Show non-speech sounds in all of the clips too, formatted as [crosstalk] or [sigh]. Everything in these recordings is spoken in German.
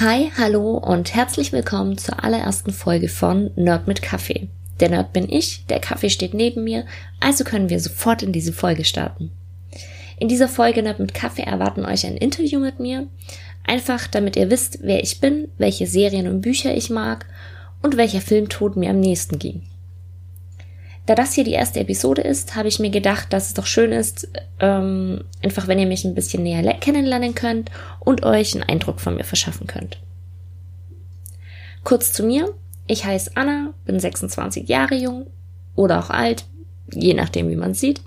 Hi, hallo und herzlich willkommen zur allerersten Folge von Nerd mit Kaffee. Der Nerd bin ich, der Kaffee steht neben mir, also können wir sofort in diese Folge starten. In dieser Folge Nerd mit Kaffee erwarten euch ein Interview mit mir, einfach damit ihr wisst, wer ich bin, welche Serien und Bücher ich mag und welcher Filmtod mir am nächsten ging. Da das hier die erste Episode ist, habe ich mir gedacht, dass es doch schön ist, ähm, einfach wenn ihr mich ein bisschen näher kennenlernen könnt und euch einen Eindruck von mir verschaffen könnt. Kurz zu mir. Ich heiße Anna, bin 26 Jahre jung oder auch alt, je nachdem wie man sieht.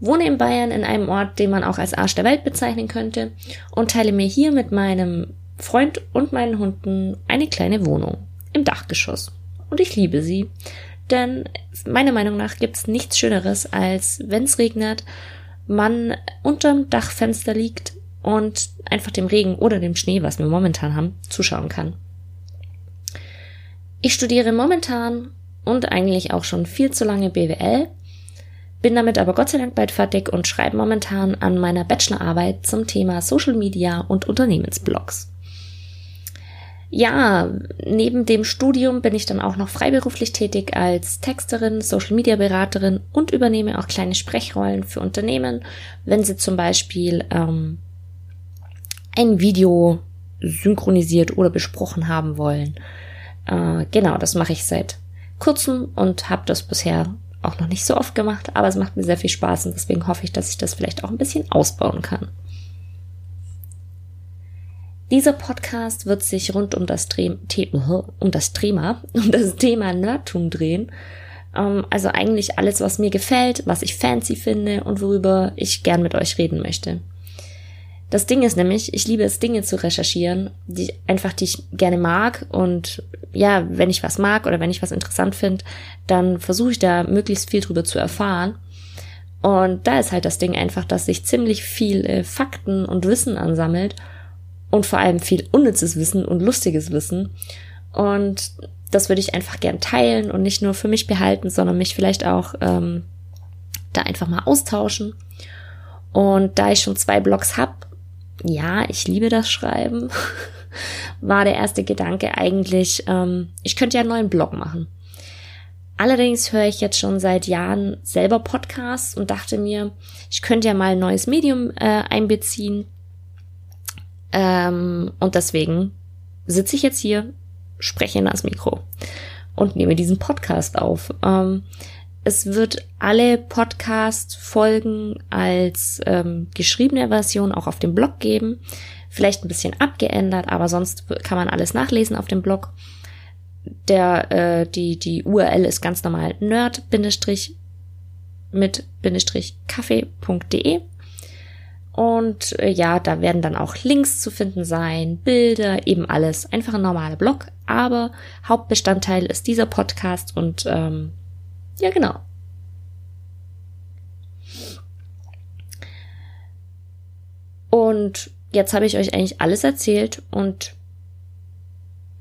Wohne in Bayern in einem Ort, den man auch als Arsch der Welt bezeichnen könnte und teile mir hier mit meinem Freund und meinen Hunden eine kleine Wohnung im Dachgeschoss. Und ich liebe sie, denn meiner Meinung nach gibt's nichts Schöneres, als wenn es regnet, man unterm Dachfenster liegt und einfach dem Regen oder dem Schnee, was wir momentan haben, zuschauen kann. Ich studiere momentan und eigentlich auch schon viel zu lange BWL, bin damit aber Gott sei Dank bald fertig und schreibe momentan an meiner Bachelorarbeit zum Thema Social Media und Unternehmensblogs. Ja, neben dem Studium bin ich dann auch noch freiberuflich tätig als Texterin, Social Media Beraterin und übernehme auch kleine Sprechrollen für Unternehmen, wenn sie zum Beispiel ähm, ein Video synchronisiert oder besprochen haben wollen. Äh, genau, das mache ich seit kurzem und habe das bisher auch noch nicht so oft gemacht, aber es macht mir sehr viel Spaß und deswegen hoffe ich, dass ich das vielleicht auch ein bisschen ausbauen kann. Dieser Podcast wird sich rund um das, Dreh um das Thema, [laughs] um das Thema Nerdtum drehen. Ähm, also eigentlich alles, was mir gefällt, was ich fancy finde und worüber ich gern mit euch reden möchte. Das Ding ist nämlich, ich liebe es, Dinge zu recherchieren, die einfach, die ich gerne mag. Und ja, wenn ich was mag oder wenn ich was interessant finde, dann versuche ich da möglichst viel drüber zu erfahren. Und da ist halt das Ding einfach, dass sich ziemlich viel äh, Fakten und Wissen ansammelt und vor allem viel unnützes Wissen und lustiges Wissen. Und das würde ich einfach gern teilen und nicht nur für mich behalten, sondern mich vielleicht auch ähm, da einfach mal austauschen. Und da ich schon zwei Blogs hab, ja, ich liebe das Schreiben, [laughs] war der erste Gedanke eigentlich, ähm, ich könnte ja einen neuen Blog machen. Allerdings höre ich jetzt schon seit Jahren selber Podcasts und dachte mir, ich könnte ja mal ein neues Medium äh, einbeziehen ähm, und deswegen sitze ich jetzt hier, spreche in das Mikro und nehme diesen Podcast auf. Ähm, es wird alle Podcast-Folgen als ähm, geschriebene Version auch auf dem Blog geben. Vielleicht ein bisschen abgeändert, aber sonst kann man alles nachlesen auf dem Blog. Der, äh, die, die URL ist ganz normal nerd mit kaffee.de und äh, ja, da werden dann auch Links zu finden sein, Bilder, eben alles. Einfach ein normaler Blog, aber Hauptbestandteil ist dieser Podcast und ähm, ja, genau. Und jetzt habe ich euch eigentlich alles erzählt und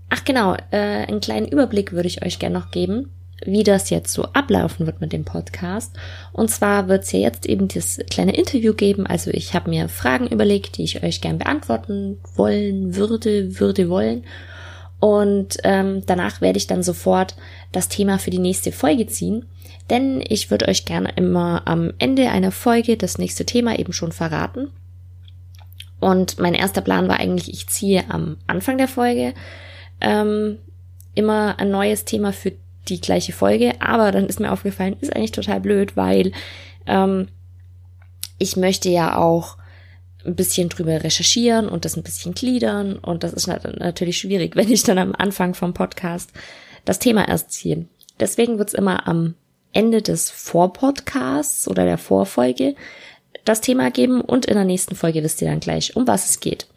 ach genau, äh, einen kleinen Überblick würde ich euch gerne noch geben wie das jetzt so ablaufen wird mit dem Podcast. Und zwar wird es ja jetzt eben das kleine Interview geben. Also ich habe mir Fragen überlegt, die ich euch gern beantworten wollen würde, würde wollen. Und ähm, danach werde ich dann sofort das Thema für die nächste Folge ziehen. Denn ich würde euch gerne immer am Ende einer Folge das nächste Thema eben schon verraten. Und mein erster Plan war eigentlich, ich ziehe am Anfang der Folge ähm, immer ein neues Thema für die gleiche Folge, aber dann ist mir aufgefallen, ist eigentlich total blöd, weil ähm, ich möchte ja auch ein bisschen drüber recherchieren und das ein bisschen gliedern und das ist natürlich schwierig, [laughs] wenn ich dann am Anfang vom Podcast das Thema erst ziehe. Deswegen wird's immer am Ende des Vorpodcasts oder der Vorfolge das Thema geben und in der nächsten Folge wisst ihr dann gleich, um was es geht.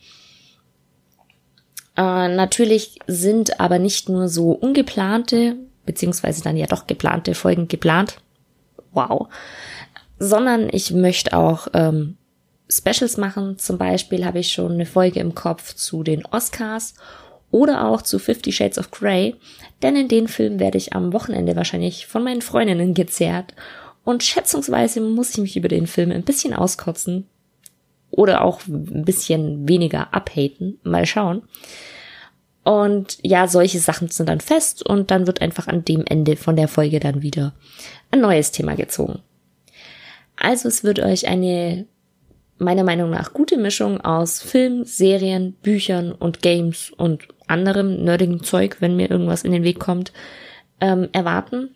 Äh, natürlich sind aber nicht nur so ungeplante beziehungsweise dann ja doch geplante Folgen geplant. Wow. Sondern ich möchte auch ähm, Specials machen. Zum Beispiel habe ich schon eine Folge im Kopf zu den Oscars oder auch zu Fifty Shades of Grey, denn in den Film werde ich am Wochenende wahrscheinlich von meinen Freundinnen gezerrt und schätzungsweise muss ich mich über den Film ein bisschen auskotzen oder auch ein bisschen weniger abhaten, mal schauen. Und ja, solche Sachen sind dann fest und dann wird einfach an dem Ende von der Folge dann wieder ein neues Thema gezogen. Also es wird euch eine meiner Meinung nach gute Mischung aus Film, Serien, Büchern und Games und anderem nerdigen Zeug, wenn mir irgendwas in den Weg kommt, ähm, erwarten.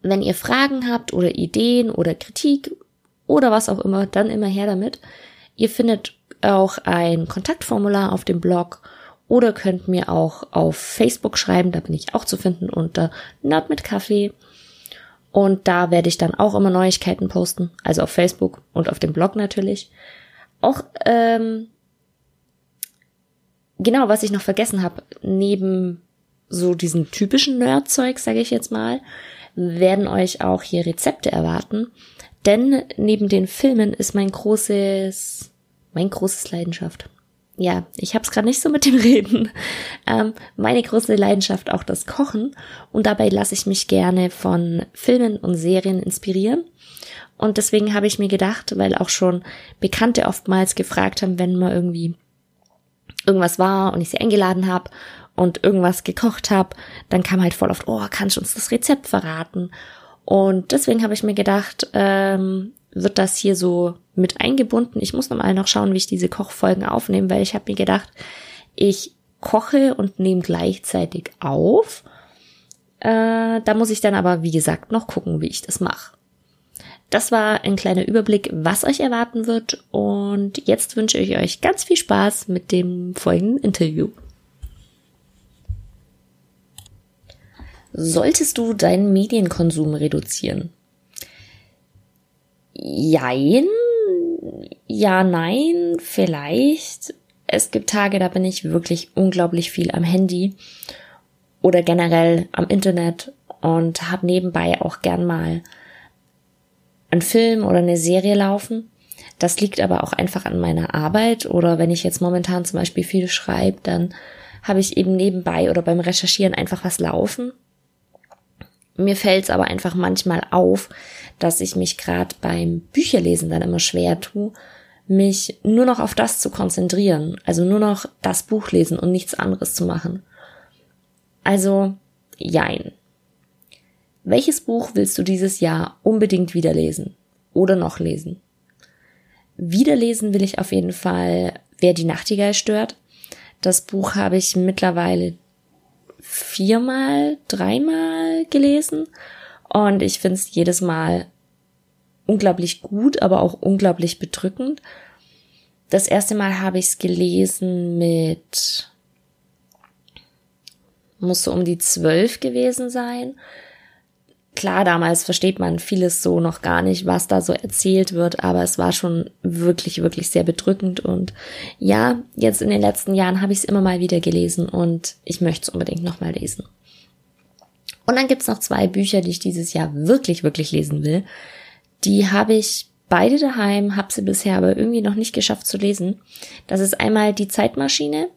Wenn ihr Fragen habt oder Ideen oder Kritik oder was auch immer, dann immer her damit. Ihr findet auch ein Kontaktformular auf dem Blog oder könnt mir auch auf Facebook schreiben, da bin ich auch zu finden unter Nerd mit Kaffee. Und da werde ich dann auch immer Neuigkeiten posten, also auf Facebook und auf dem Blog natürlich. Auch ähm, genau, was ich noch vergessen habe, neben so diesem typischen Nerdzeug, sage ich jetzt mal, werden euch auch hier Rezepte erwarten. Denn neben den Filmen ist mein großes, mein großes Leidenschaft ja, ich habe es gerade nicht so mit dem [laughs] Reden. Ähm, meine große Leidenschaft auch das Kochen und dabei lasse ich mich gerne von Filmen und Serien inspirieren. Und deswegen habe ich mir gedacht, weil auch schon Bekannte oftmals gefragt haben, wenn mal irgendwie irgendwas war und ich sie eingeladen habe und irgendwas gekocht habe, dann kam halt voll oft, oh, kannst du uns das Rezept verraten? Und deswegen habe ich mir gedacht, ähm, wird das hier so mit eingebunden. Ich muss nochmal noch schauen, wie ich diese Kochfolgen aufnehme, weil ich habe mir gedacht, ich koche und nehme gleichzeitig auf. Äh, da muss ich dann aber, wie gesagt, noch gucken, wie ich das mache. Das war ein kleiner Überblick, was euch erwarten wird. Und jetzt wünsche ich euch ganz viel Spaß mit dem folgenden Interview. Solltest du deinen Medienkonsum reduzieren? Jein. Ja, nein, vielleicht. Es gibt Tage, da bin ich wirklich unglaublich viel am Handy oder generell am Internet und habe nebenbei auch gern mal einen Film oder eine Serie laufen. Das liegt aber auch einfach an meiner Arbeit oder wenn ich jetzt momentan zum Beispiel viel schreibe, dann habe ich eben nebenbei oder beim Recherchieren einfach was laufen. Mir fällt es aber einfach manchmal auf, dass ich mich gerade beim Bücherlesen dann immer schwer tue, mich nur noch auf das zu konzentrieren, also nur noch das Buch lesen und nichts anderes zu machen. Also, jein. Welches Buch willst du dieses Jahr unbedingt wieder lesen oder noch lesen? Wiederlesen will ich auf jeden Fall Wer die Nachtigall stört. Das Buch habe ich mittlerweile viermal, dreimal gelesen und ich finde es jedes Mal unglaublich gut, aber auch unglaublich bedrückend. Das erste Mal habe ich es gelesen mit, muss so um die zwölf gewesen sein. Klar, damals versteht man vieles so noch gar nicht, was da so erzählt wird, aber es war schon wirklich, wirklich sehr bedrückend. Und ja, jetzt in den letzten Jahren habe ich es immer mal wieder gelesen und ich möchte es unbedingt nochmal lesen. Und dann gibt's noch zwei Bücher, die ich dieses Jahr wirklich, wirklich lesen will. Die habe ich beide daheim, habe sie bisher aber irgendwie noch nicht geschafft zu lesen. Das ist einmal die Zeitmaschine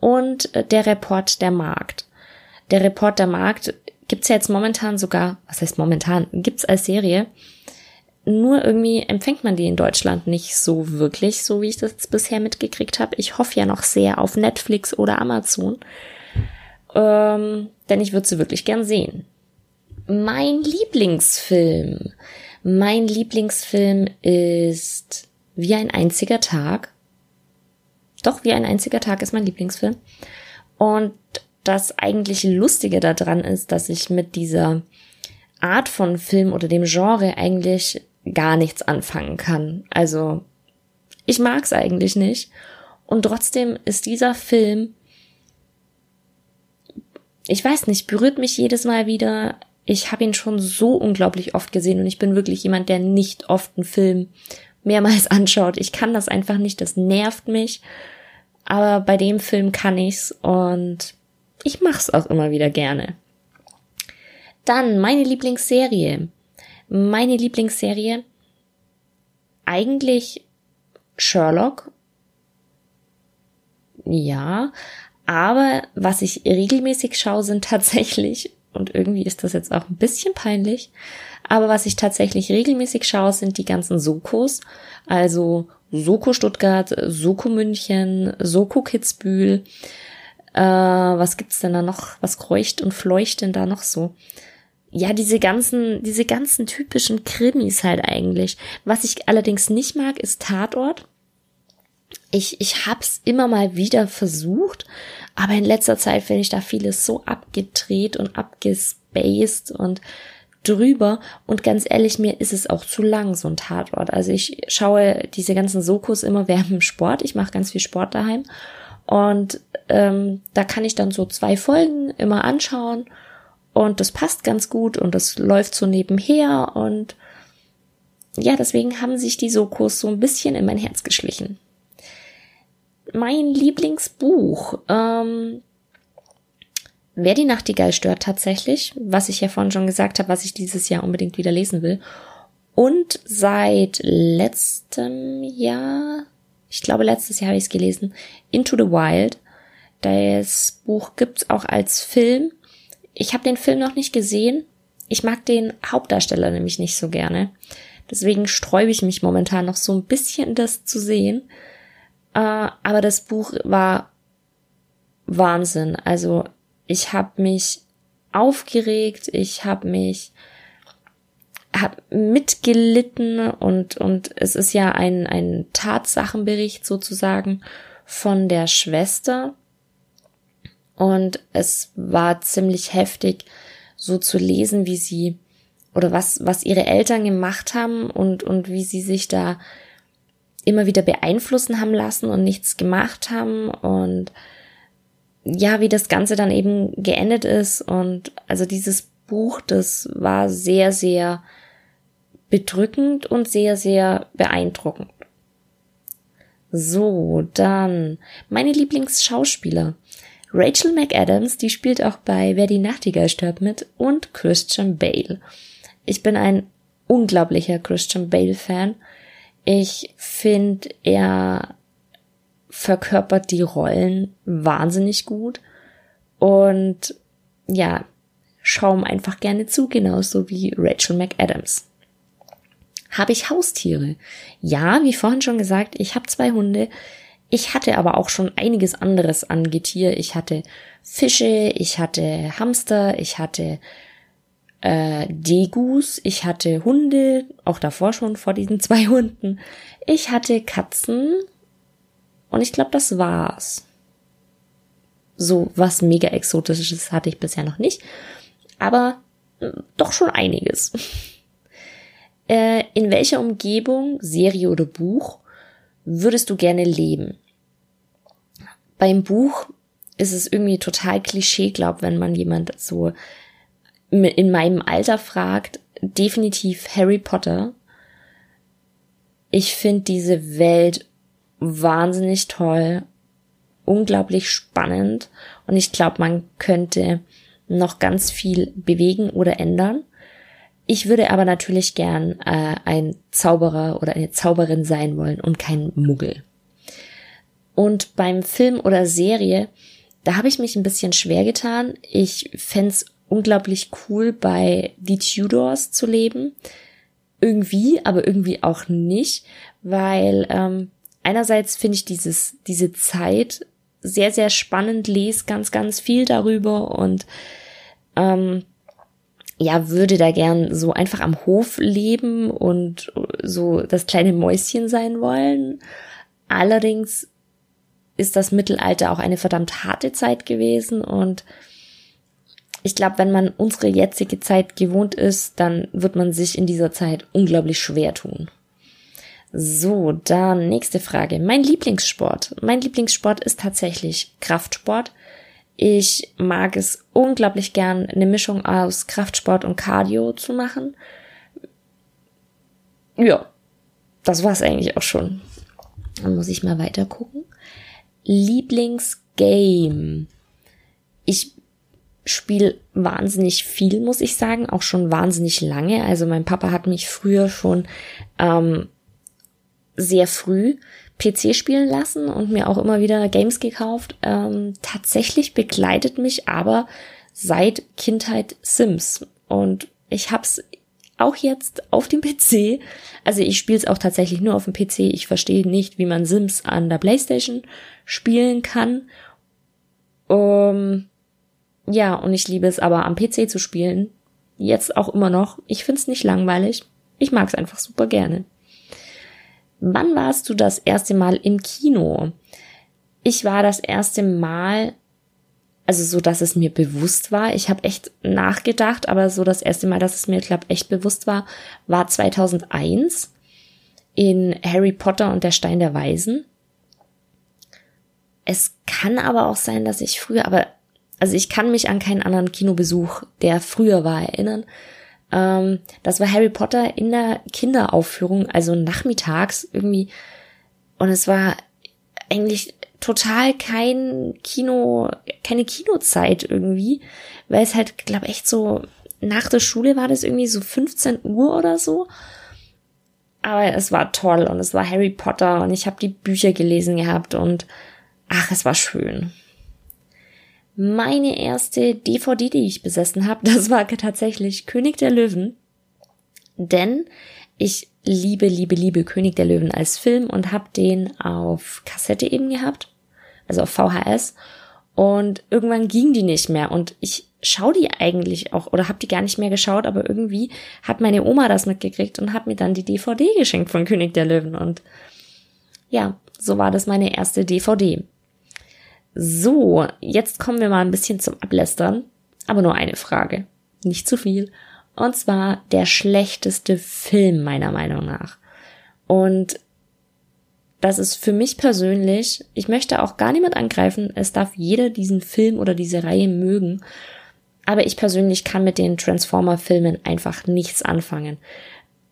und äh, der Report der Markt. Der Report der Markt gibt's ja jetzt momentan sogar, was heißt momentan, gibt's als Serie. Nur irgendwie empfängt man die in Deutschland nicht so wirklich, so wie ich das bisher mitgekriegt habe. Ich hoffe ja noch sehr auf Netflix oder Amazon ähm, denn ich würde sie wirklich gern sehen. Mein Lieblingsfilm. Mein Lieblingsfilm ist Wie ein einziger Tag. Doch, Wie ein einziger Tag ist mein Lieblingsfilm. Und das eigentlich Lustige daran ist, dass ich mit dieser Art von Film oder dem Genre eigentlich gar nichts anfangen kann. Also, ich mag's eigentlich nicht. Und trotzdem ist dieser Film ich weiß nicht, berührt mich jedes Mal wieder. Ich habe ihn schon so unglaublich oft gesehen und ich bin wirklich jemand, der nicht oft einen Film mehrmals [laughs] anschaut. Ich kann das einfach nicht, das nervt mich. Aber bei dem Film kann ich's und ich mach's auch immer wieder gerne. Dann meine Lieblingsserie. Meine Lieblingsserie eigentlich Sherlock. Ja, aber was ich regelmäßig schaue, sind tatsächlich, und irgendwie ist das jetzt auch ein bisschen peinlich, aber was ich tatsächlich regelmäßig schaue, sind die ganzen Sokos. Also Soko Stuttgart, Soko München, Soko Kitzbühel. Äh, was gibt's denn da noch? Was kreucht und fleucht denn da noch so? Ja, diese ganzen, diese ganzen typischen Krimis halt eigentlich. Was ich allerdings nicht mag, ist Tatort. Ich, ich hab's immer mal wieder versucht, aber in letzter Zeit finde ich da vieles so abgedreht und abgespaced und drüber. Und ganz ehrlich, mir ist es auch zu lang, so ein Tatort. Also ich schaue diese ganzen Sokos immer während dem Sport. Ich mache ganz viel Sport daheim. Und ähm, da kann ich dann so zwei Folgen immer anschauen. Und das passt ganz gut und das läuft so nebenher. Und ja, deswegen haben sich die Sokos so ein bisschen in mein Herz geschlichen. Mein Lieblingsbuch. Ähm, Wer die Nachtigall stört tatsächlich, was ich ja vorhin schon gesagt habe, was ich dieses Jahr unbedingt wieder lesen will. Und seit letztem Jahr, ich glaube letztes Jahr habe ich es gelesen, Into the Wild. Das Buch gibt's auch als Film. Ich habe den Film noch nicht gesehen. Ich mag den Hauptdarsteller nämlich nicht so gerne. Deswegen sträube ich mich momentan noch so ein bisschen, das zu sehen. Äh, aber das Buch war Wahnsinn. Also ich habe mich aufgeregt, ich habe mich hab mitgelitten und und es ist ja ein ein Tatsachenbericht sozusagen von der Schwester und es war ziemlich heftig so zu lesen, wie sie oder was was ihre Eltern gemacht haben und und wie sie sich da immer wieder beeinflussen haben lassen und nichts gemacht haben und ja, wie das Ganze dann eben geendet ist. Und also dieses Buch, das war sehr, sehr bedrückend und sehr, sehr beeindruckend. So, dann meine Lieblingsschauspieler. Rachel McAdams, die spielt auch bei Wer die Nachtigall stirbt mit und Christian Bale. Ich bin ein unglaublicher Christian Bale Fan. Ich finde, er verkörpert die Rollen wahnsinnig gut und ja, schaum einfach gerne zu, genauso wie Rachel McAdams. Habe ich Haustiere? Ja, wie vorhin schon gesagt, ich habe zwei Hunde. Ich hatte aber auch schon einiges anderes an Getier. Ich hatte Fische, ich hatte Hamster, ich hatte äh, Degus, ich hatte Hunde, auch davor schon vor diesen [laughs] zwei Hunden. Ich hatte Katzen, und ich glaube, das war's. So was mega exotisches hatte ich bisher noch nicht. Aber äh, doch schon einiges. [laughs] äh, in welcher Umgebung, Serie oder Buch, würdest du gerne leben? Beim Buch ist es irgendwie total Klischee, glaub, wenn man jemand so in meinem Alter fragt, definitiv Harry Potter. Ich finde diese Welt wahnsinnig toll, unglaublich spannend und ich glaube, man könnte noch ganz viel bewegen oder ändern. Ich würde aber natürlich gern äh, ein Zauberer oder eine Zauberin sein wollen und kein Muggel. Und beim Film oder Serie, da habe ich mich ein bisschen schwer getan. Ich fände unglaublich cool, bei The Tudors zu leben. Irgendwie, aber irgendwie auch nicht, weil ähm, einerseits finde ich dieses, diese Zeit sehr, sehr spannend, lese ganz, ganz viel darüber und ähm, ja, würde da gern so einfach am Hof leben und so das kleine Mäuschen sein wollen. Allerdings ist das Mittelalter auch eine verdammt harte Zeit gewesen und ich glaube, wenn man unsere jetzige Zeit gewohnt ist, dann wird man sich in dieser Zeit unglaublich schwer tun. So, dann nächste Frage. Mein Lieblingssport. Mein Lieblingssport ist tatsächlich Kraftsport. Ich mag es unglaublich gern, eine Mischung aus Kraftsport und Cardio zu machen. Ja, das war's eigentlich auch schon. Dann muss ich mal weiter gucken. Lieblingsgame. Ich spiele wahnsinnig viel, muss ich sagen, auch schon wahnsinnig lange. Also mein Papa hat mich früher schon ähm, sehr früh PC spielen lassen und mir auch immer wieder Games gekauft. Ähm, tatsächlich begleitet mich aber seit Kindheit Sims und ich hab's auch jetzt auf dem [laughs] PC. Also ich spiele es auch tatsächlich nur auf dem PC. Ich verstehe nicht, wie man Sims an der PlayStation spielen kann. Ähm, ja, und ich liebe es aber am PC zu spielen. Jetzt auch immer noch. Ich find's nicht langweilig. Ich mag's einfach super gerne. Wann warst du das erste Mal im Kino? Ich war das erste Mal, also so, dass es mir bewusst war. Ich habe echt nachgedacht, aber so das erste Mal, dass es mir, glaube echt bewusst war, war 2001 in Harry Potter und der Stein der Weisen. Es kann aber auch sein, dass ich früher, aber also ich kann mich an keinen anderen Kinobesuch, der früher war, erinnern. Ähm, das war Harry Potter in der Kinderaufführung, also nachmittags irgendwie. Und es war eigentlich total kein Kino, keine Kinozeit irgendwie, weil es halt, glaube echt so nach der Schule war das irgendwie so 15 Uhr oder so. Aber es war toll und es war Harry Potter und ich habe die Bücher gelesen gehabt und ach, es war schön. Meine erste DVD, die ich besessen habe, [laughs] das war tatsächlich König der Löwen. Denn ich liebe, liebe, liebe König der Löwen als Film und habe den auf Kassette eben gehabt, also auf VHS. Und irgendwann ging die nicht mehr und ich schaue die eigentlich auch oder habe die gar nicht mehr geschaut, aber irgendwie hat meine Oma das mitgekriegt und hat mir dann die DVD geschenkt von König der Löwen und ja, so war das meine erste DVD. So, jetzt kommen wir mal ein bisschen zum Ablästern, aber nur eine Frage, nicht zu viel. Und zwar der schlechteste Film meiner Meinung nach. Und das ist für mich persönlich, ich möchte auch gar niemand angreifen, es darf jeder diesen Film oder diese Reihe mögen. Aber ich persönlich kann mit den Transformer-Filmen einfach nichts anfangen.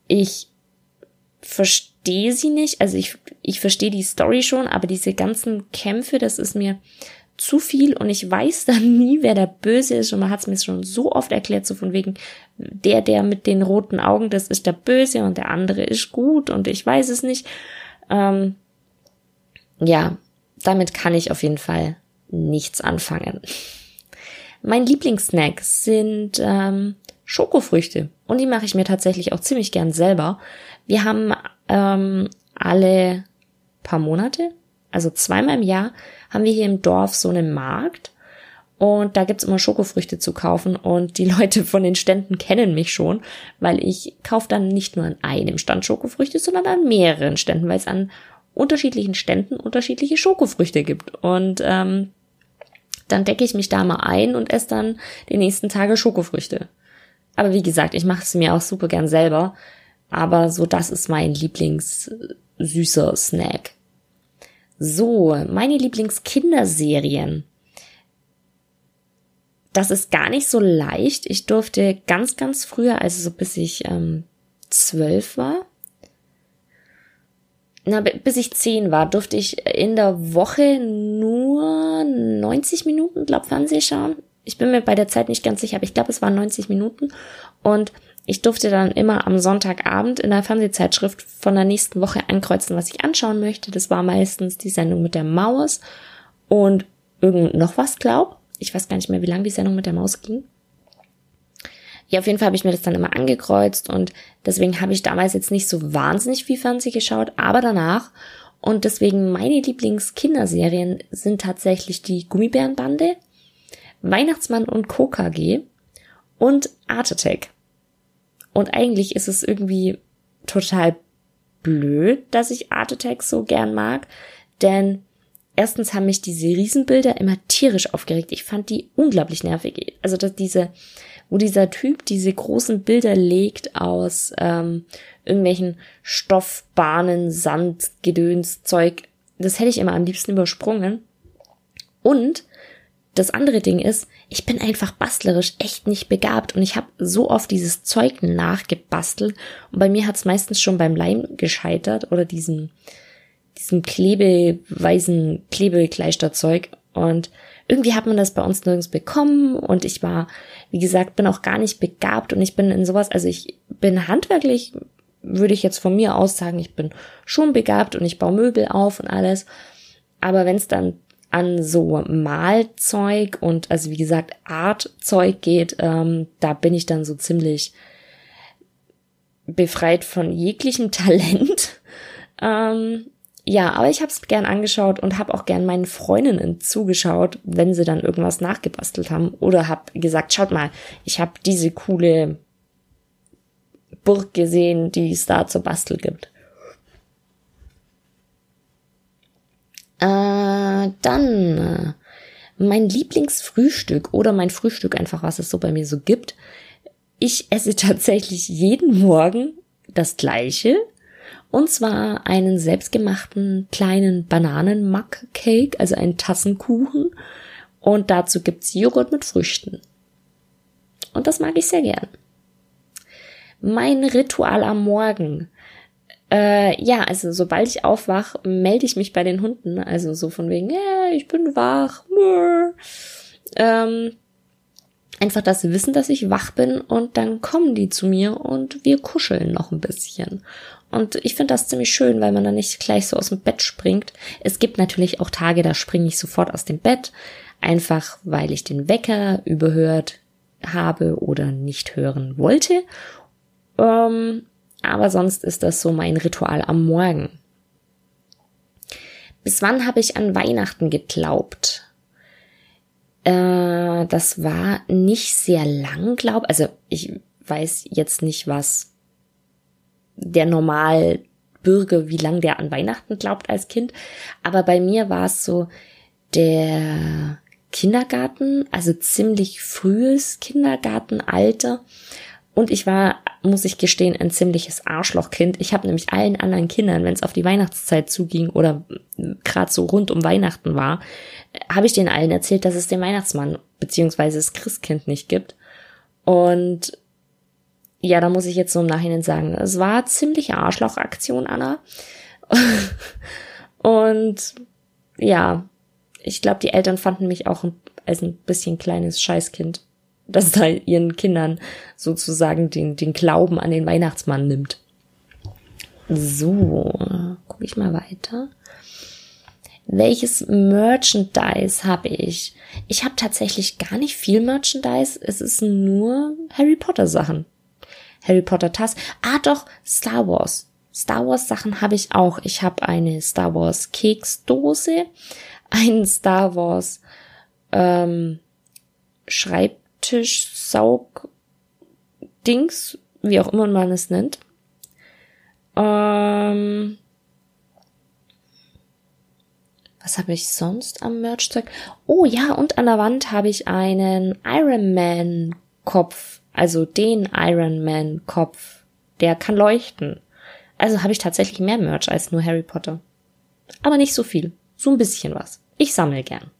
Ich verstehe sie nicht. Also ich, ich verstehe die Story schon, aber diese ganzen Kämpfe, das ist mir zu viel und ich weiß [laughs] dann nie, wer der Böse ist und man hat es mir schon so oft erklärt, so von wegen, der, der mit den roten Augen, das ist der Böse und der andere ist gut und ich weiß es nicht. Ähm, ja, damit kann ich auf jeden Fall nichts anfangen. [laughs] Mein Lieblingssnack sind ähm, Schokofrüchte und die mache ich mir tatsächlich auch ziemlich gern selber. Wir haben ähm, alle paar Monate, also zweimal im Jahr, haben wir hier im Dorf so einen Markt. Und da gibt's immer Schokofrüchte zu kaufen und die [laughs] Leute von den Ständen kennen mich schon, weil ich kaufe dann nicht nur an einem Stand Schokofrüchte, sondern an mehreren Ständen, weil es an unterschiedlichen Ständen unterschiedliche Schokofrüchte gibt. Und ähm, dann decke ich mich da mal ein und esse dann die nächsten Tage Schokofrüchte. Aber wie gesagt, ich mache es mir auch super gern selber. Aber so, das ist mein Lieblings süßer Snack. So, meine Lieblingskinderserien. Das ist gar nicht so leicht. Ich durfte ganz, ganz früher, also so bis ich ähm, zwölf war, na, bis ich zehn war, durfte ich in der Woche nur 90 Minuten, glaub, Fernseh schauen. Ich bin mir bei der Zeit nicht ganz sicher, aber ich glaube, es waren 90 Minuten. Und ich durfte dann immer am Sonntagabend in der Fernsehzeitschrift von der nächsten Woche ankreuzen, was ich anschauen möchte. Das war meistens die Sendung mit der Maus und irgend noch was, glaub. Ich weiß gar nicht mehr, wie lange die Sendung mit der Maus ging. Ja, auf jeden Fall habe ich mir das dann immer angekreuzt und deswegen habe ich damals jetzt nicht so wahnsinnig viel Fernseh geschaut, aber danach und deswegen meine Lieblingskinderserien sind tatsächlich die Gummibärenbande, Weihnachtsmann und KKG und Art Attack. Und eigentlich ist es irgendwie total blöd, dass ich Art Attack so gern mag, denn erstens haben mich diese Riesenbilder immer tierisch aufgeregt. Ich fand die unglaublich nervig. Also dass diese, wo dieser Typ diese großen Bilder legt aus ähm, irgendwelchen Stoffbahnen, Sand, Gedöns, Zeug, das hätte ich immer am liebsten übersprungen. Und das andere Ding ist, ich bin einfach bastlerisch echt nicht begabt und ich habe so oft dieses Zeug nachgebastelt und bei mir hat es meistens schon beim Leim gescheitert oder diesem diesem klebeweisen Klebekleisterzeug und irgendwie hat man das bei uns nirgends bekommen und ich war, wie gesagt, bin auch gar nicht begabt und ich bin in sowas, also ich bin handwerklich, würde ich jetzt von mir aus sagen, ich bin schon begabt und ich baue Möbel auf und alles. Aber wenn es dann an so Malzeug und also wie gesagt Artzeug geht, ähm, da bin ich dann so ziemlich befreit von jeglichem [laughs] Talent. ähm, ja, aber ich habe es gern angeschaut und habe auch gern meinen Freundinnen zugeschaut, wenn sie dann irgendwas nachgebastelt haben oder habe gesagt, schaut mal, ich habe diese coole Burg gesehen, die es da zu basteln gibt. Äh, dann äh, mein Lieblingsfrühstück oder mein Frühstück einfach, was es so bei mir so gibt. Ich esse [laughs] tatsächlich jeden Morgen das gleiche. Und zwar einen selbstgemachten kleinen Bananen-Muck-Cake, also einen Tassenkuchen. Und dazu gibt's Joghurt mit Früchten. Und das mag ich sehr gern. Mein Ritual am Morgen. Äh, ja, also sobald ich aufwach, melde ich mich bei den Hunden. Also so von wegen, yeah, ich bin wach. Ähm, einfach, sie wissen, dass ich wach bin und dann kommen die zu mir und wir kuscheln noch ein bisschen. Und ich finde das ziemlich schön, weil man dann nicht gleich so aus dem Bett springt. Es gibt natürlich auch Tage, da springe ich sofort aus dem Bett, einfach weil ich den Wecker überhört habe oder nicht hören wollte. Ähm, aber sonst ist das so mein Ritual am Morgen. Bis wann habe ich an Weihnachten geglaubt? Äh, das war nicht sehr lang, glaub. Also ich weiß jetzt nicht, was der Normalbürger, wie lang der an Weihnachten glaubt als Kind. Aber bei mir war es so der Kindergarten, also ziemlich frühes Kindergartenalter. Und ich war, muss ich gestehen, ein ziemliches Arschlochkind. Ich habe nämlich allen anderen Kindern, wenn es auf die Weihnachtszeit zuging oder gerade so rund um Weihnachten war, habe ich denen allen erzählt, dass es den Weihnachtsmann beziehungsweise das Christkind nicht gibt. Und ja, da muss ich jetzt so im Nachhinein sagen, es war ziemliche Arschlochaktion, Anna. [laughs] Und ja, ich glaube, die Eltern fanden mich auch als ein bisschen kleines Scheißkind das da ihren Kindern sozusagen den, den Glauben an den Weihnachtsmann nimmt. So, gucke ich mal weiter. Welches Merchandise habe ich? Ich habe tatsächlich gar nicht viel Merchandise. Es ist nur Harry Potter Sachen. Harry Potter Tass. Ah, doch, Star Wars. Star Wars Sachen habe ich auch. Ich habe eine Star Wars Keksdose, einen Star Wars ähm, Schreib Tischsaug-Dings, wie auch immer man es nennt. Ähm, was habe ich sonst am Merchzeug? Oh ja, und an der Wand habe ich einen Iron Man Kopf, also den Iron Man Kopf, der kann leuchten. Also habe ich tatsächlich mehr Merch als nur Harry Potter. Aber nicht so viel, so ein bisschen was. Ich sammle gern.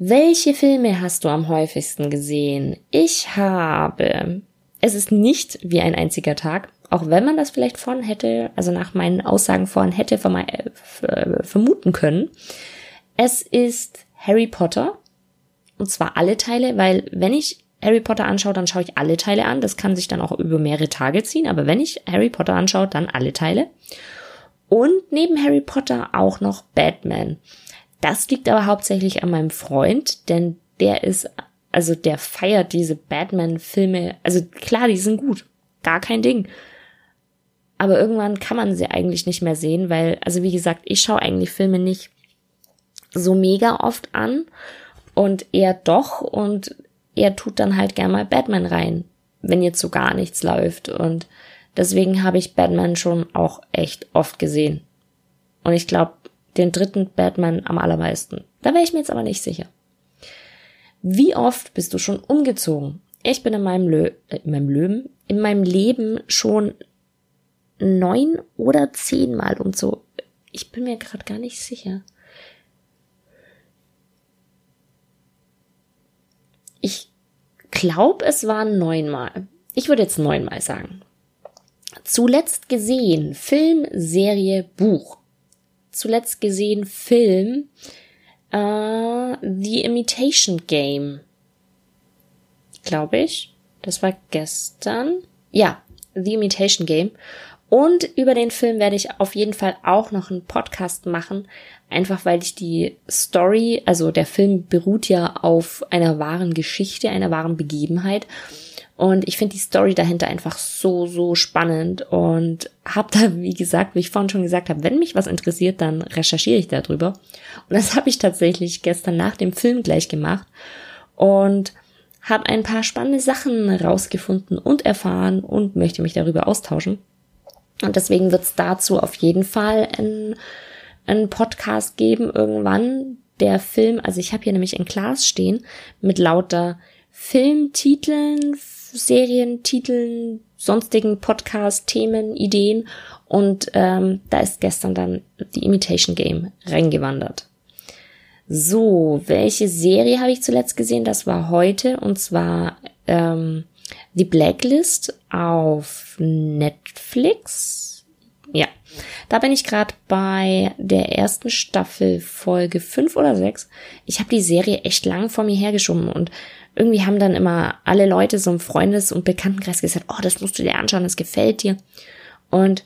Welche Filme hast du am häufigsten gesehen? Ich habe. Es ist nicht wie ein einziger Tag, auch wenn man das vielleicht vorhin hätte, also nach meinen Aussagen vorhin hätte äh, vermuten können. Es ist Harry Potter. Und zwar alle Teile, weil wenn ich Harry Potter anschaue, dann schaue ich alle Teile an. Das kann sich dann auch über mehrere Tage ziehen, aber wenn ich Harry Potter anschaue, dann alle Teile. Und neben Harry Potter auch noch Batman. Das liegt aber hauptsächlich an meinem Freund, denn der ist, also der feiert diese Batman-Filme. Also klar, die sind gut. Gar kein Ding. Aber irgendwann kann man sie eigentlich nicht mehr sehen, weil, also wie gesagt, ich schaue eigentlich Filme nicht so mega oft an und er doch und er tut dann halt gern mal Batman rein, wenn jetzt so gar nichts läuft und deswegen habe ich Batman schon auch echt oft gesehen. Und ich glaube, den dritten Batman am allermeisten. Da wäre ich mir jetzt aber nicht sicher. Wie oft bist du schon umgezogen? Ich bin in meinem, Lö äh, in meinem Löwen, in meinem Leben schon neun oder zehnmal umzogen. Ich bin mir gerade gar nicht sicher. Ich glaube, es waren neunmal. Ich würde jetzt neunmal sagen. Zuletzt gesehen, Film, Serie, Buch zuletzt gesehen Film äh, The Imitation Game. Glaube ich. Das war gestern. Ja, The Imitation Game. Und über den Film werde ich auf jeden Fall auch noch einen Podcast machen, einfach weil ich die Story, also der Film beruht ja auf einer wahren Geschichte, einer wahren Begebenheit. Und ich finde die Story dahinter einfach so, so spannend und habe da, wie gesagt, wie ich vorhin schon gesagt habe, wenn mich was interessiert, dann recherchiere ich darüber. Und das habe ich tatsächlich gestern nach dem Film gleich gemacht und habe ein paar spannende Sachen rausgefunden und erfahren und möchte mich darüber austauschen. Und deswegen wird es dazu auf jeden Fall ein einen Podcast geben irgendwann. Der Film, also ich habe hier nämlich ein Glas stehen mit lauter Filmtiteln, Serientiteln, sonstigen Podcast-Themen, Ideen und ähm, da ist gestern dann die Imitation Game reingewandert. So, welche Serie habe ich zuletzt gesehen? Das war heute und zwar ähm, die Blacklist auf Netflix. Ja, da bin ich gerade bei der ersten Staffel Folge 5 oder 6. Ich habe die Serie echt lang vor mir hergeschoben und irgendwie haben dann immer alle Leute so im Freundes- und Bekanntenkreis gesagt, oh, das musst du dir anschauen, das gefällt dir. Und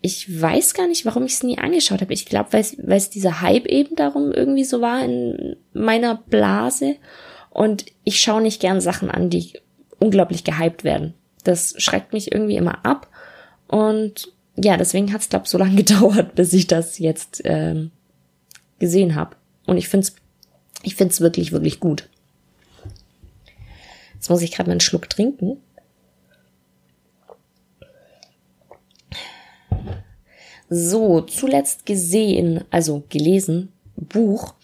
ich weiß gar nicht, warum ich es nie angeschaut habe. Ich glaube, weil es dieser Hype eben darum irgendwie so war in meiner Blase. Und ich schaue nicht gern Sachen an, die unglaublich gehypt werden. Das schreckt mich irgendwie immer ab. Und ja, deswegen hat es, glaube so lange [laughs] gedauert, bis ich das jetzt ähm, gesehen habe. Und ich finde es ich find's wirklich, wirklich gut. Jetzt muss ich gerade mal einen Schluck trinken. So, zuletzt gesehen, also gelesen, Buch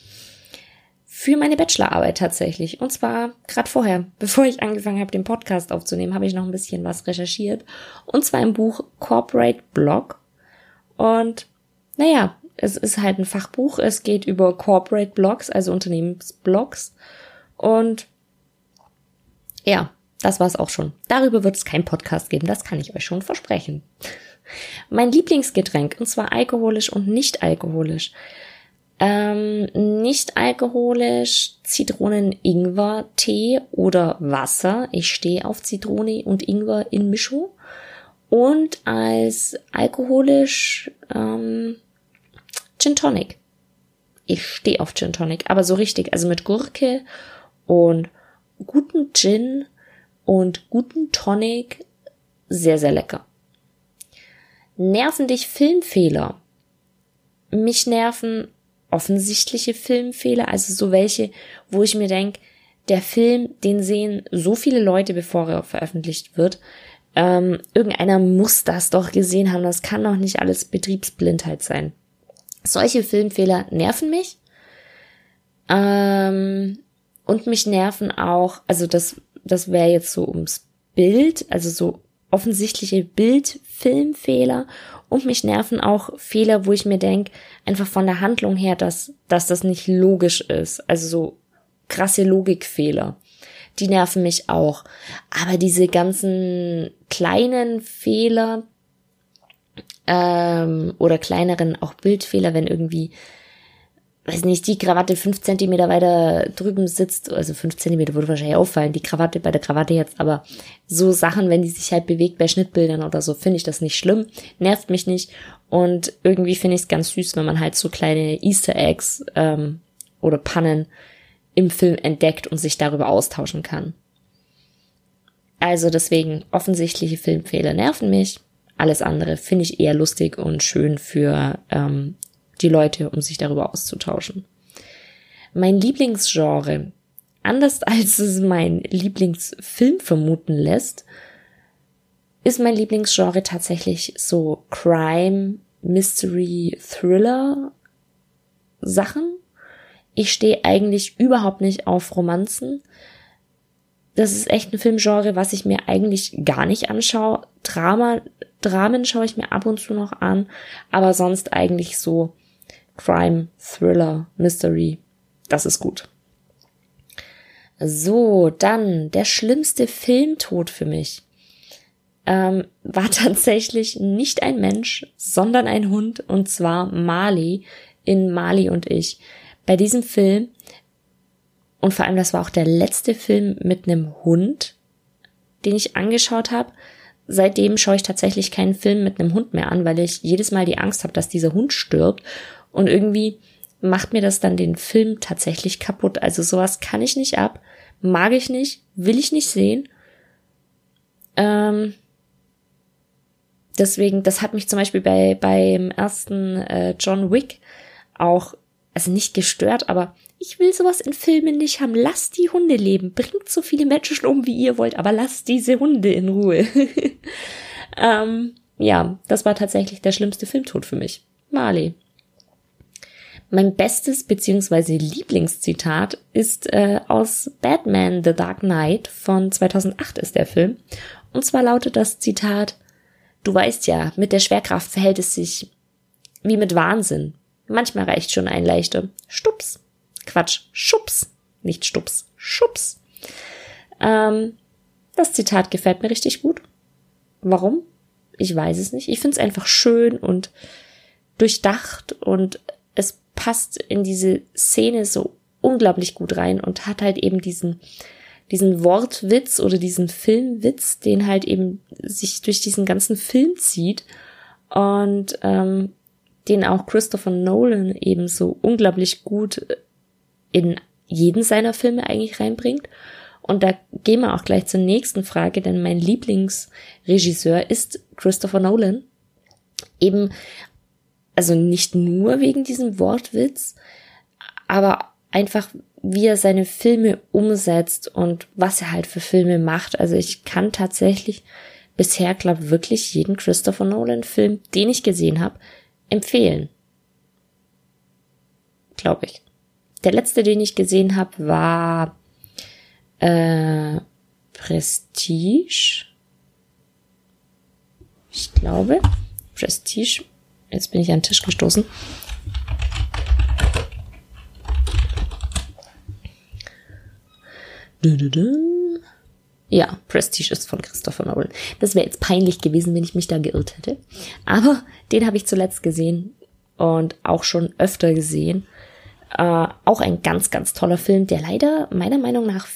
für meine Bachelorarbeit tatsächlich. Und zwar gerade vorher, [laughs] bevor ich angefangen habe, den Podcast aufzunehmen, habe ich noch ein bisschen was recherchiert. Und zwar im Buch Corporate Blog. Und naja, es ist halt ein Fachbuch. Es geht über Corporate Blogs, also Unternehmensblogs. Und ja, das war's auch schon. Darüber wird es keinen Podcast geben, das kann ich euch schon versprechen. Mein Lieblingsgetränk, und zwar alkoholisch und nicht alkoholisch, ähm, nicht alkoholisch Zitronen-Ingwer-Tee oder Wasser. Ich stehe auf Zitrone und Ingwer in Mischung. Und als alkoholisch ähm, Gin Tonic. Ich stehe auf Gin Tonic, aber so richtig, also mit Gurke und guten Gin und guten Tonic. Sehr, sehr lecker. Nerven dich Filmfehler? Mich nerven offensichtliche Filmfehler, also so welche, wo ich mir denke, der Film, den sehen so viele Leute, bevor er veröffentlicht wird. Ähm, irgendeiner muss das doch gesehen haben. Das kann doch nicht alles Betriebsblindheit sein. Solche Filmfehler nerven mich. Ähm, und mich nerven auch, also das, das wäre jetzt so ums Bild, also so offensichtliche Bildfilmfehler und mich nerven auch Fehler, wo ich mir denke, einfach von der Handlung her, dass, dass das nicht logisch ist. Also so krasse Logikfehler. Die nerven mich auch. Aber diese ganzen kleinen Fehler ähm, oder kleineren auch Bildfehler, wenn irgendwie weiß nicht, die Krawatte fünf Zentimeter weiter drüben sitzt, also fünf Zentimeter würde wahrscheinlich auffallen, die Krawatte bei der Krawatte jetzt, aber so Sachen, wenn die sich halt bewegt bei Schnittbildern oder so, finde ich das nicht schlimm, nervt mich nicht und irgendwie finde ich es ganz süß, wenn man halt so kleine Easter Eggs ähm, oder Pannen im Film entdeckt und sich darüber austauschen kann. Also deswegen offensichtliche Filmfehler nerven mich. Alles andere finde ich eher lustig und schön für ähm, die Leute, um sich darüber auszutauschen. Mein Lieblingsgenre, anders [laughs] als es mein Lieblingsfilm vermuten lässt, ist mein Lieblingsgenre tatsächlich so Crime, Mystery, Thriller Sachen. Ich stehe eigentlich überhaupt nicht auf Romanzen. Das ist echt ein Filmgenre, was ich mir eigentlich gar nicht anschaue. Drama, Dramen schaue ich mir ab und zu noch an, aber sonst eigentlich so Crime, Thriller, Mystery. Das ist gut. So, dann der schlimmste Filmtod für mich ähm, war [laughs] tatsächlich nicht ein Mensch, sondern ein Hund, und zwar Mali in Mali und ich. Bei diesem Film, und vor allem das war auch der letzte Film mit einem Hund, den ich angeschaut habe. Seitdem schaue ich tatsächlich keinen Film mit einem Hund mehr an, weil ich jedes Mal die Angst habe, dass dieser Hund stirbt und irgendwie macht mir das dann den Film tatsächlich kaputt. Also sowas kann ich nicht ab, mag ich nicht, will ich nicht sehen. Ähm, deswegen, das hat mich zum Beispiel bei beim ersten äh, John Wick auch, also nicht gestört, aber ich will sowas in Filmen nicht haben. Lasst die Hunde leben. Bringt so viele Menschen um, wie ihr wollt, aber lasst diese Hunde in Ruhe. [laughs] ähm, ja, das war tatsächlich der schlimmste Filmtod für mich. Marley. Mein bestes bzw. Lieblingszitat ist äh, aus Batman The Dark Knight von 2008 ist der Film. Und zwar lautet das Zitat, Du weißt ja, mit der Schwerkraft verhält es sich wie mit Wahnsinn. Manchmal reicht schon ein leichter Stups. Quatsch, Schubs. Nicht Stups, Schubs. Ähm, das Zitat gefällt mir richtig gut. Warum? Ich weiß es nicht. Ich finde es einfach schön und durchdacht und passt in diese Szene so unglaublich gut rein und hat halt eben diesen, diesen Wortwitz oder diesen Filmwitz, den halt eben sich durch diesen ganzen Film zieht und ähm, den auch Christopher Nolan eben so unglaublich gut in jeden seiner Filme eigentlich reinbringt. Und da gehen wir auch gleich zur nächsten Frage, denn mein Lieblingsregisseur ist Christopher Nolan. Eben also nicht nur wegen diesem Wortwitz, aber einfach wie er seine Filme umsetzt und was er halt für Filme macht. Also ich kann tatsächlich bisher, glaube wirklich jeden Christopher Nolan Film, den ich gesehen habe, empfehlen. Glaube ich. Der letzte, den ich gesehen habe, war äh, Prestige. Ich glaube, Prestige Jetzt bin ich an den Tisch gestoßen. Ja, Prestige ist von Christopher Nolan. Das wäre jetzt peinlich gewesen, wenn ich mich da geirrt hätte. Aber den habe ich zuletzt gesehen und auch schon öfter gesehen. Äh, auch ein ganz, ganz toller Film, der leider meiner Meinung nach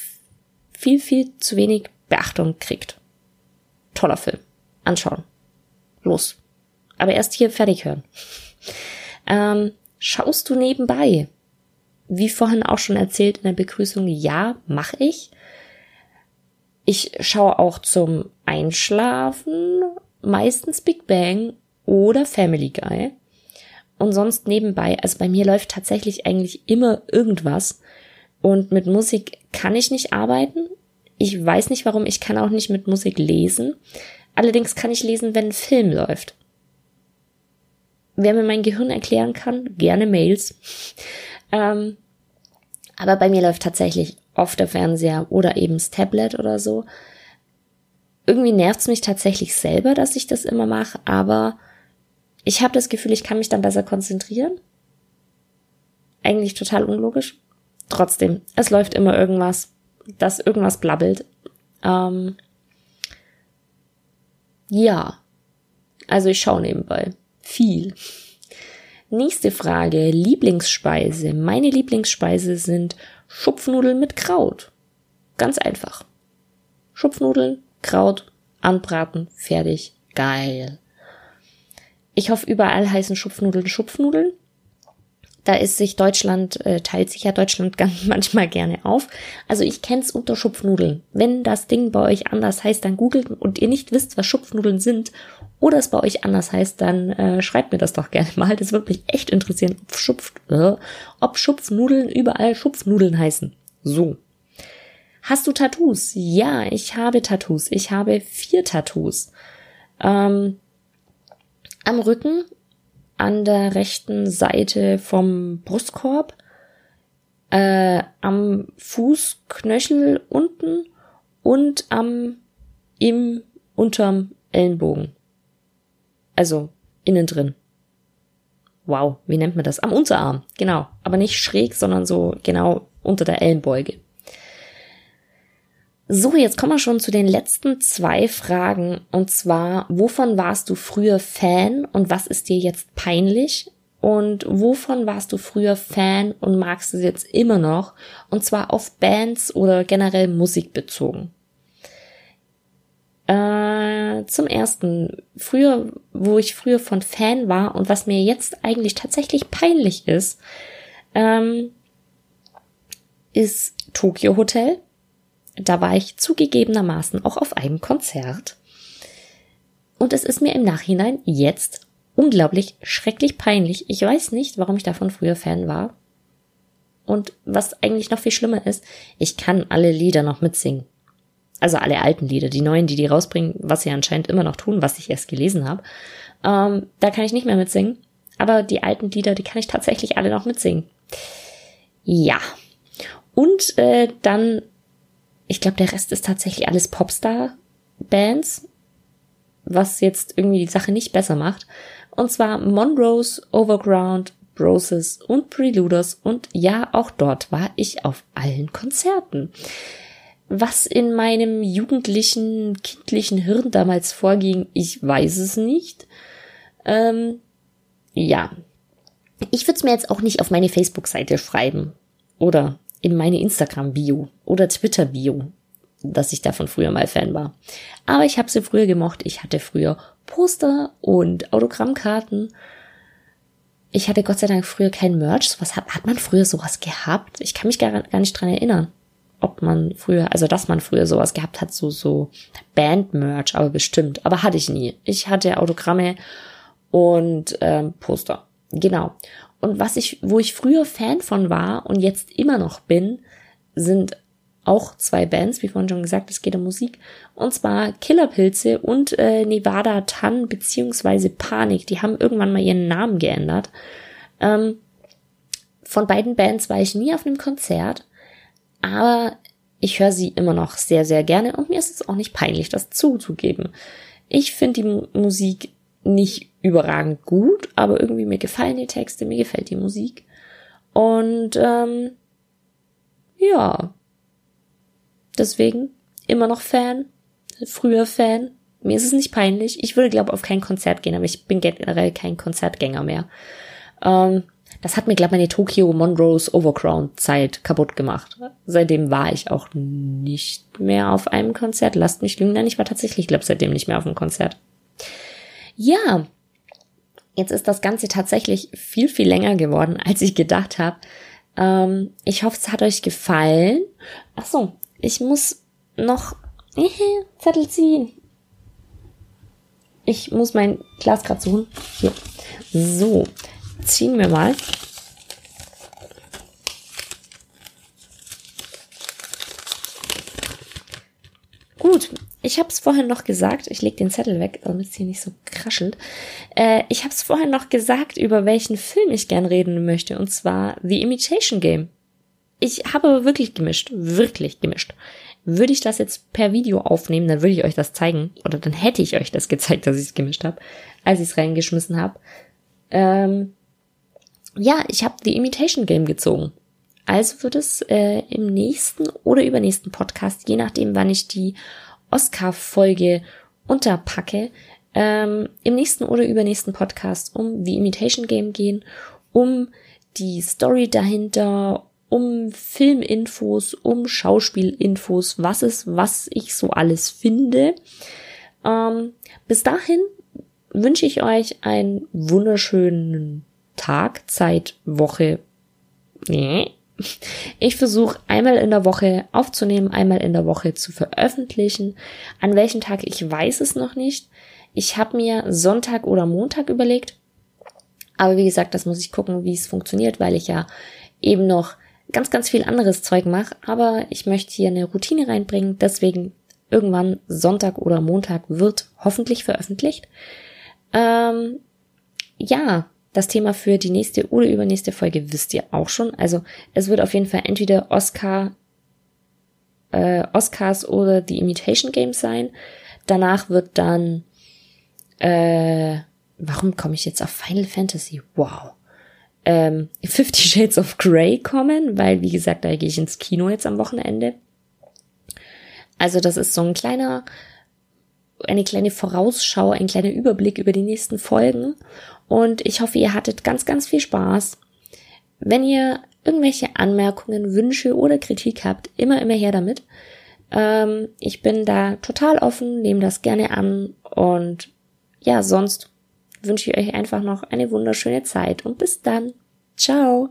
viel, viel zu wenig Beachtung kriegt. Toller Film. Anschauen. Los aber erst hier fertig hören. Ähm, schaust du nebenbei? Wie vorhin auch schon erzählt in der Begrüßung, ja, mache ich. Ich schaue auch zum Einschlafen meistens Big Bang oder Family Guy. Und sonst nebenbei, also bei mir läuft tatsächlich eigentlich immer irgendwas. Und mit Musik kann ich nicht arbeiten. Ich weiß nicht warum, ich kann auch nicht mit Musik lesen. Allerdings kann ich lesen, wenn ein Film läuft. Wer mir mein Gehirn erklären kann, gerne Mails. ähm, aber bei mir läuft tatsächlich oft der Fernseher oder eben das Tablet oder so. Irgendwie nervt's mich tatsächlich selber, dass ich das immer mache, aber ich habe das Gefühl, ich kann mich dann besser konzentrieren. Eigentlich total unlogisch. Trotzdem, es läuft immer irgendwas, das irgendwas blabbelt. Ähm, ja, also ich schaue nebenbei viel. Nächste Frage. Lieblingsspeise. Meine Lieblingsspeise sind Schupfnudeln mit Kraut. Ganz einfach. Schupfnudeln, Kraut, anbraten, fertig. Geil. Ich hoffe, überall heißen Schupfnudeln Schupfnudeln da ist sich Deutschland, äh, teilt sich ja Deutschland [laughs] ganz manchmal gerne auf. Also ich kenn's unter Schupfnudeln. Wenn das Ding bei euch anders heißt, dann googelt und ihr nicht wisst, was Schupfnudeln sind oder es bei euch anders heißt, dann äh, schreibt mir das doch gerne mal. Das würde mich echt interessieren, ob, Schupf, äh, ob Schupfnudeln überall Schupfnudeln heißen. So. Hast du Tattoos? Ja, ich habe Tattoos. Ich habe vier Tattoos. Ähm, am Rücken an der rechten Seite vom Brustkorb, äh, am Fußknöchel unten und am im unterm Ellenbogen. Also innen drin. Wow, wie nennt man das? Am Unterarm, genau. Aber nicht schräg, sondern so genau unter der Ellenbeuge. So, jetzt kommen wir schon zu den letzten zwei Fragen. Und zwar, wovon warst du früher Fan und was ist dir jetzt peinlich? Und wovon warst du früher Fan und magst es jetzt immer noch? Und zwar auf Bands oder generell Musik bezogen. Äh, zum ersten, früher, wo ich früher von Fan war und was mir jetzt eigentlich tatsächlich peinlich ist, ähm, ist Tokyo Hotel da war ich zugegebenermaßen auch auf einem Konzert. Und es ist mir im Nachhinein jetzt unglaublich schrecklich peinlich. Ich weiß nicht, warum ich davon früher Fan war. Und was eigentlich noch viel schlimmer ist, ich kann alle Lieder noch mitsingen. Also alle alten Lieder, die neuen, die die rausbringen, was sie anscheinend immer noch tun, was ich erst gelesen habe. Ähm, da kann ich nicht mehr mitsingen. Aber die alten Lieder, die kann ich tatsächlich alle noch mitsingen. Ja. Und äh, dann, ich glaube, der Rest ist tatsächlich alles Popstar-Bands, was jetzt irgendwie die Sache nicht besser macht. Und zwar Monrose, Overground, Broses und Preluders und ja, auch dort war ich auf allen Konzerten. Was in meinem jugendlichen, kindlichen Hirn damals vorging, ich weiß es nicht. Ähm, ja. Ich würde es mir jetzt auch nicht auf meine Facebook-Seite schreiben oder in meine Instagram-Bio oder Twitter-Bio, dass ich davon früher mal Fan war. Aber ich habe sie früher gemocht. Ich hatte früher Poster und Autogrammkarten ich hatte Gott sei Dank früher kein Merch. Was hat, hat man früher sowas gehabt? Ich kann mich gar, gar nicht dran erinnern, ob man früher, also dass man früher sowas gehabt hat, so, so Band-Merch, aber bestimmt. Aber hatte ich nie. Ich hatte Autogramme und ähm, Poster. Genau. Und was ich, wo ich früher Fan von war und jetzt immer noch bin, sind auch zwei Bands, wie vorhin schon gesagt, es geht um Musik. Und zwar Killerpilze und äh, Nevada Tan beziehungsweise Panik. Die haben irgendwann mal ihren Namen geändert. Ähm, von beiden Bands war ich nie auf einem Konzert, aber ich höre sie immer noch sehr, sehr gerne und mir ist es auch nicht peinlich, das zuzugeben. Ich finde die Musik nicht überragend gut, aber irgendwie mir gefallen die Texte, mir gefällt die Musik. Und ähm, ja, Deswegen immer noch Fan, früher Fan. Mir ist es nicht peinlich. Ich würde, glaube auf kein Konzert gehen, aber ich bin generell kein Konzertgänger mehr. Ähm, das hat mir, glaube meine Tokyo Monrose Overground Zeit kaputt gemacht. Seitdem war ich auch nicht mehr auf einem Konzert. Lasst mich lügen, nein, ich war tatsächlich, glaube seitdem nicht mehr auf einem Konzert. Ja, jetzt ist das Ganze tatsächlich viel, viel länger geworden, als ich gedacht habe. Ähm, ich hoffe, es hat euch gefallen. Ach so, ich muss noch Zettel ziehen. Ich muss mein Glas gerade suchen. Hier. So, ziehen wir mal. Gut, ich habe es vorhin noch gesagt, ich lege den Zettel weg, damit es hier nicht so kraschelt. Äh, ich habe es vorhin noch gesagt, über welchen Film ich gern reden möchte, und zwar The Imitation Game. Ich habe wirklich gemischt, wirklich gemischt. Würde ich das jetzt per Video aufnehmen, dann würde ich euch das zeigen. Oder dann hätte ich euch das gezeigt, dass ich es gemischt habe, als ich es reingeschmissen habe. Ähm, ja, ich habe die Imitation Game gezogen. Also wird es äh, im nächsten oder übernächsten Podcast, je nachdem, wann ich die Oscar-Folge unterpacke, ähm, im nächsten oder übernächsten Podcast um die Imitation Game gehen, um die Story dahinter, um Filminfos, um Schauspielinfos, was ist, was ich so alles finde. Ähm, bis dahin wünsche ich euch einen wunderschönen Tag, Zeit, Woche. Nee. Ich versuche einmal in der Woche aufzunehmen, einmal in der Woche zu veröffentlichen. An welchem Tag ich weiß es noch nicht. Ich habe mir Sonntag oder Montag überlegt. Aber wie gesagt, das muss ich gucken, wie es funktioniert, weil ich ja eben noch ganz, ganz viel anderes Zeug mache, aber ich möchte hier eine Routine reinbringen, deswegen irgendwann Sonntag oder Montag wird hoffentlich veröffentlicht. Ähm, ja, das Thema für die nächste oder übernächste Folge wisst ihr auch schon. Also es wird auf jeden Fall entweder Oscar, äh, Oscars oder The Imitation Games sein. Danach wird dann, äh, warum komme ich jetzt auf Final Fantasy? Wow ähm, Fifty Shades of Grey kommen, weil, wie gesagt, da gehe ich ins Kino jetzt am Wochenende. Also das ist so ein kleiner, eine kleine Vorausschau, ein kleiner Überblick über die nächsten Folgen. Und ich hoffe, ihr hattet ganz, ganz viel Spaß. Wenn ihr irgendwelche Anmerkungen, Wünsche oder Kritik habt, immer, immer her damit. Ähm, ich bin da total offen, nehme das gerne an und ja, sonst wünsche ich euch einfach noch eine wunderschöne Zeit und bis dann. Ciao.